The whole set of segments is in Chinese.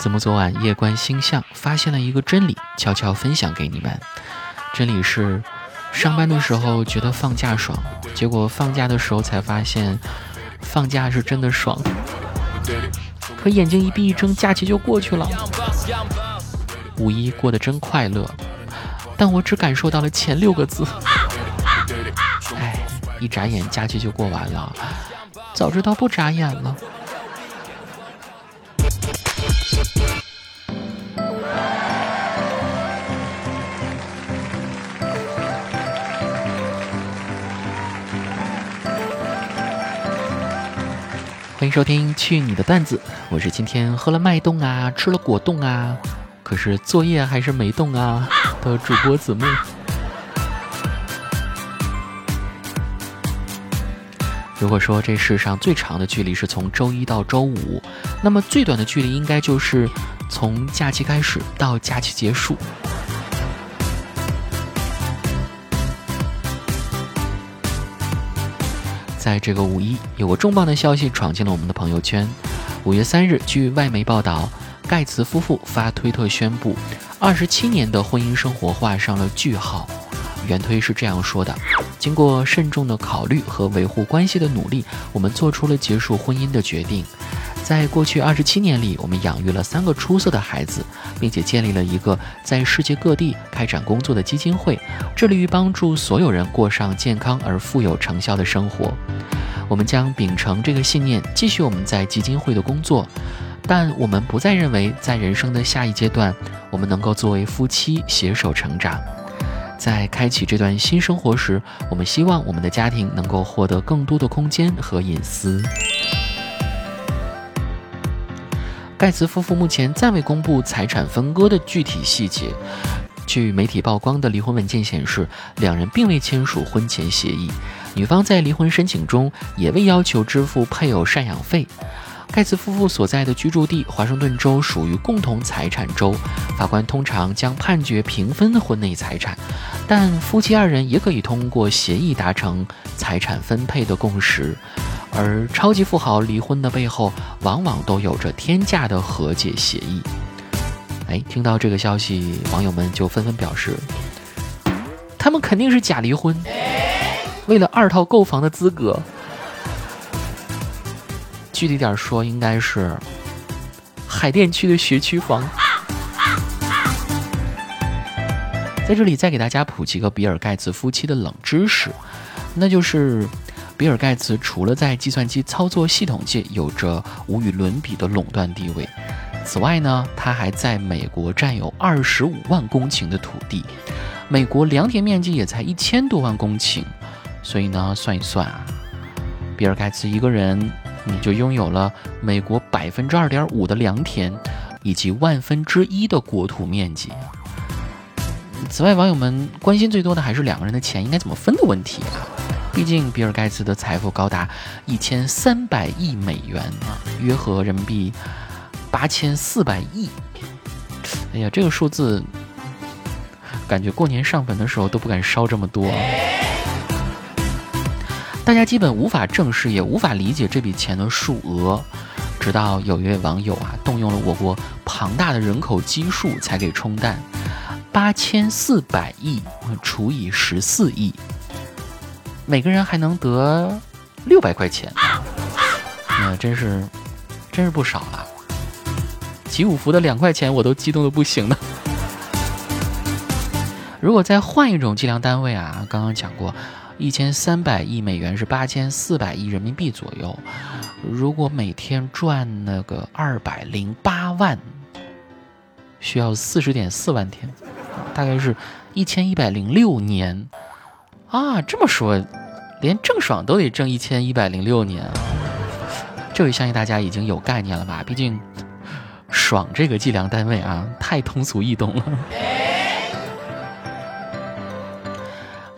子木昨晚夜观星象，发现了一个真理，悄悄分享给你们。真理是，上班的时候觉得放假爽，结果放假的时候才发现，放假是真的爽。可眼睛一闭一睁，假期就过去了。五一过得真快乐，但我只感受到了前六个字。哎，一眨眼假期就过完了，早知道不眨眼了。欢迎收听《去你的段子》，我是今天喝了脉动啊，吃了果冻啊，可是作业还是没动啊的主播子木。如果说这世上最长的距离是从周一到周五，那么最短的距离应该就是从假期开始到假期结束。在这个五一，有个重磅的消息闯进了我们的朋友圈。五月三日，据外媒报道，盖茨夫妇发推特宣布，二十七年的婚姻生活画上了句号。原推是这样说的：经过慎重的考虑和维护关系的努力，我们做出了结束婚姻的决定。在过去二十七年里，我们养育了三个出色的孩子，并且建立了一个在世界各地开展工作的基金会，致力于帮助所有人过上健康而富有成效的生活。我们将秉承这个信念，继续我们在基金会的工作，但我们不再认为在人生的下一阶段，我们能够作为夫妻携手成长。在开启这段新生活时，我们希望我们的家庭能够获得更多的空间和隐私。盖茨夫妇目前暂未公布财产分割的具体细节。据媒体曝光的离婚文件显示，两人并未签署婚前协议。女方在离婚申请中也未要求支付配偶赡养费。盖茨夫妇所在的居住地华盛顿州属于共同财产州，法官通常将判决平分婚内财产，但夫妻二人也可以通过协议达成财产分配的共识。而超级富豪离婚的背后，往往都有着天价的和解协议。哎，听到这个消息，网友们就纷纷表示，他们肯定是假离婚，为了二套购房的资格。具体点说，应该是海淀区的学区房。在这里，再给大家普及个比尔盖茨夫妻的冷知识，那就是。比尔·盖茨除了在计算机操作系统界有着无与伦比的垄断地位，此外呢，他还在美国占有二十五万公顷的土地，美国良田面积也才一千多万公顷，所以呢，算一算啊，比尔·盖茨一个人你就拥有了美国百分之二点五的良田，以及万分之一的国土面积。此外，网友们关心最多的还是两个人的钱应该怎么分的问题啊。毕竟，比尔盖茨的财富高达一千三百亿美元啊，约合人民币八千四百亿。哎呀，这个数字，感觉过年上坟的时候都不敢烧这么多。大家基本无法正视，也无法理解这笔钱的数额，直到有一位网友啊，动用了我国庞大的人口基数才给冲淡。八千四百亿除以十四亿。每个人还能得六百块钱，那真是，真是不少了。集五福的两块钱我都激动的不行了。如果再换一种计量单位啊，刚刚讲过，一千三百亿美元是八千四百亿人民币左右。如果每天赚那个二百零八万，需要四十点四万天，大概是一千一百零六年。啊，这么说。连郑爽都得挣一千一百零六年，这位相信大家已经有概念了吧？毕竟，爽这个计量单位啊，太通俗易懂了。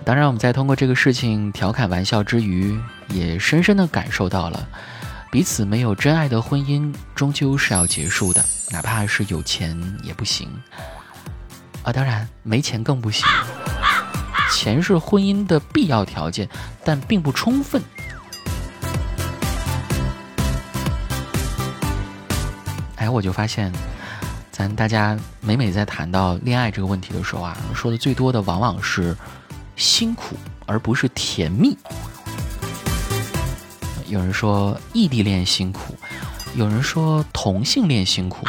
当然，我们在通过这个事情调侃玩笑之余，也深深的感受到了，彼此没有真爱的婚姻终究是要结束的，哪怕是有钱也不行。啊，当然没钱更不行。钱是婚姻的必要条件，但并不充分。哎，我就发现，咱大家每每在谈到恋爱这个问题的时候啊，说的最多的往往是辛苦，而不是甜蜜。有人说异地恋辛苦，有人说同性恋辛苦，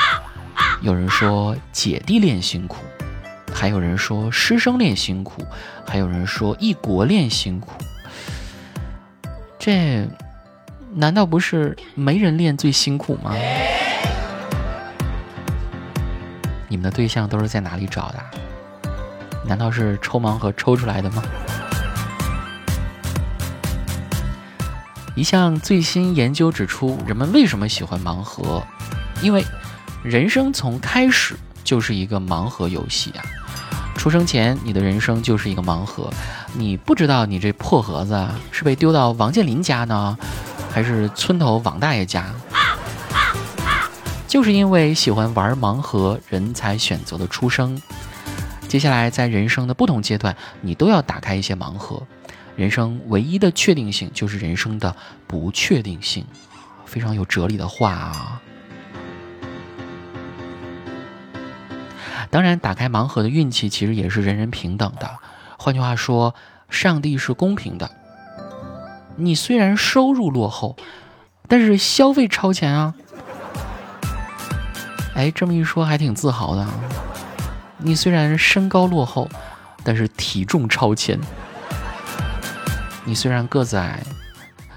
有人说姐弟恋辛苦，还有人说师生恋辛苦，还有人说异国恋辛苦。这难道不是没人恋最辛苦吗？你们的对象都是在哪里找的？难道是抽盲盒抽出来的吗？一项最新研究指出，人们为什么喜欢盲盒？因为人生从开始就是一个盲盒游戏啊！出生前，你的人生就是一个盲盒，你不知道你这破盒子是被丢到王健林家呢，还是村头王大爷家。就是因为喜欢玩盲盒，人才选择了出生。接下来，在人生的不同阶段，你都要打开一些盲盒。人生唯一的确定性就是人生的不确定性，非常有哲理的话啊！当然，打开盲盒的运气其实也是人人平等的。换句话说，上帝是公平的。你虽然收入落后，但是消费超前啊！哎，这么一说还挺自豪的。你虽然身高落后，但是体重超前。你虽然个子矮，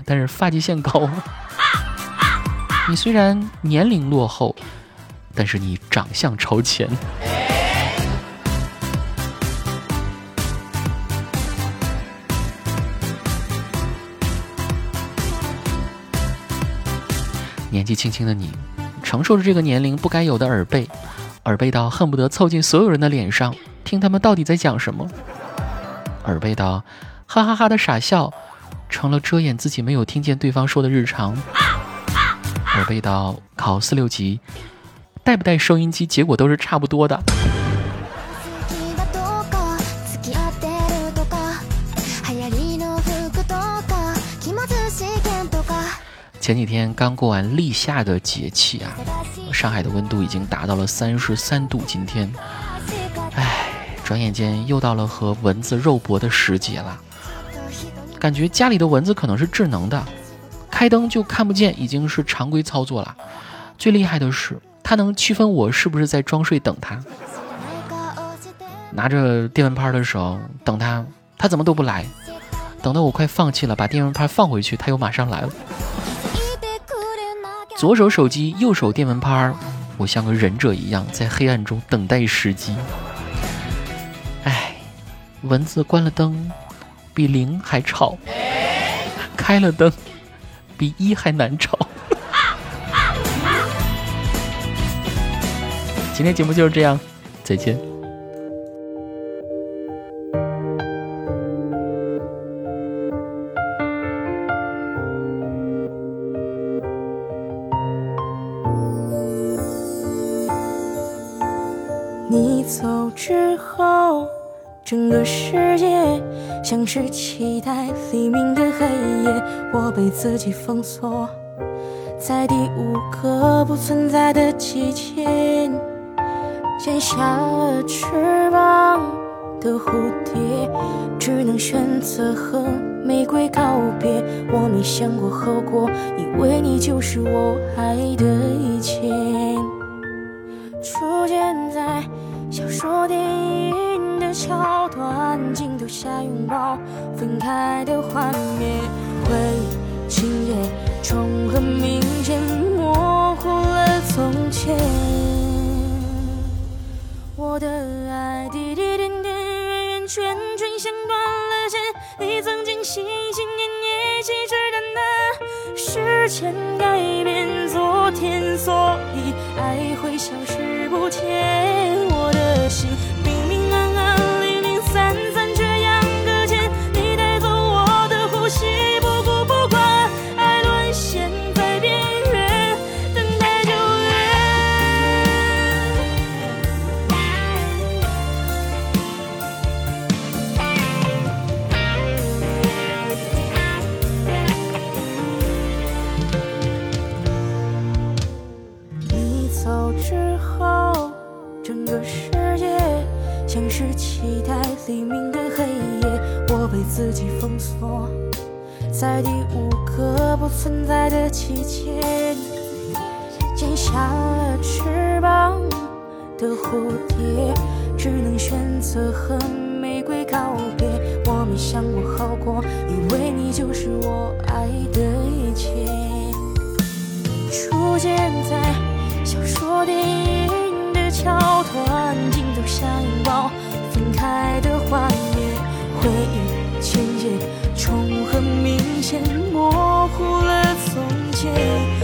但是发际线高。你虽然年龄落后，但是你长相超前。年纪轻轻的你，承受着这个年龄不该有的耳背，耳背到恨不得凑近所有人的脸上，听他们到底在讲什么，耳背到。哈哈哈的傻笑，成了遮掩自己没有听见对方说的日常。耳背到考四六级，带不带收音机，结果都是差不多的。前几天刚过完立夏的节气啊，上海的温度已经达到了三十三度。今天，唉，转眼间又到了和蚊子肉搏的时节了。感觉家里的蚊子可能是智能的，开灯就看不见，已经是常规操作了。最厉害的是，它能区分我是不是在装睡等它。拿着电蚊拍的时候等它，它怎么都不来。等到我快放弃了，把电蚊拍放回去，它又马上来了。左手手机，右手电蚊拍，我像个忍者一样在黑暗中等待时机。唉，蚊子关了灯。比零还吵，开了灯，比一还难吵。今天节目就是这样，再见。走之后。整个世界像是期待黎明的黑夜，我被自己封锁在第五个不存在的季节，剪下了翅膀的蝴蝶，只能选择和玫瑰告别。我没想过后果，以为你就是我爱的一切，桥段，镜头下拥抱，分开的画面，回忆情节重合，明显模糊了从前。我的爱滴滴点点，圆圆圈圈，像断了线。你曾经心心念念，信誓旦旦，时间改变昨天，所以爱会消失不见。我的心。己封锁在第五个不存在的季节。剪下了翅膀的蝴蝶，只能选择和玫瑰告别。我没想过好过，以为你就是我爱的一切。出现在小说、电影的桥段，镜头像拥抱分开的画面，重合，明显模糊了从前。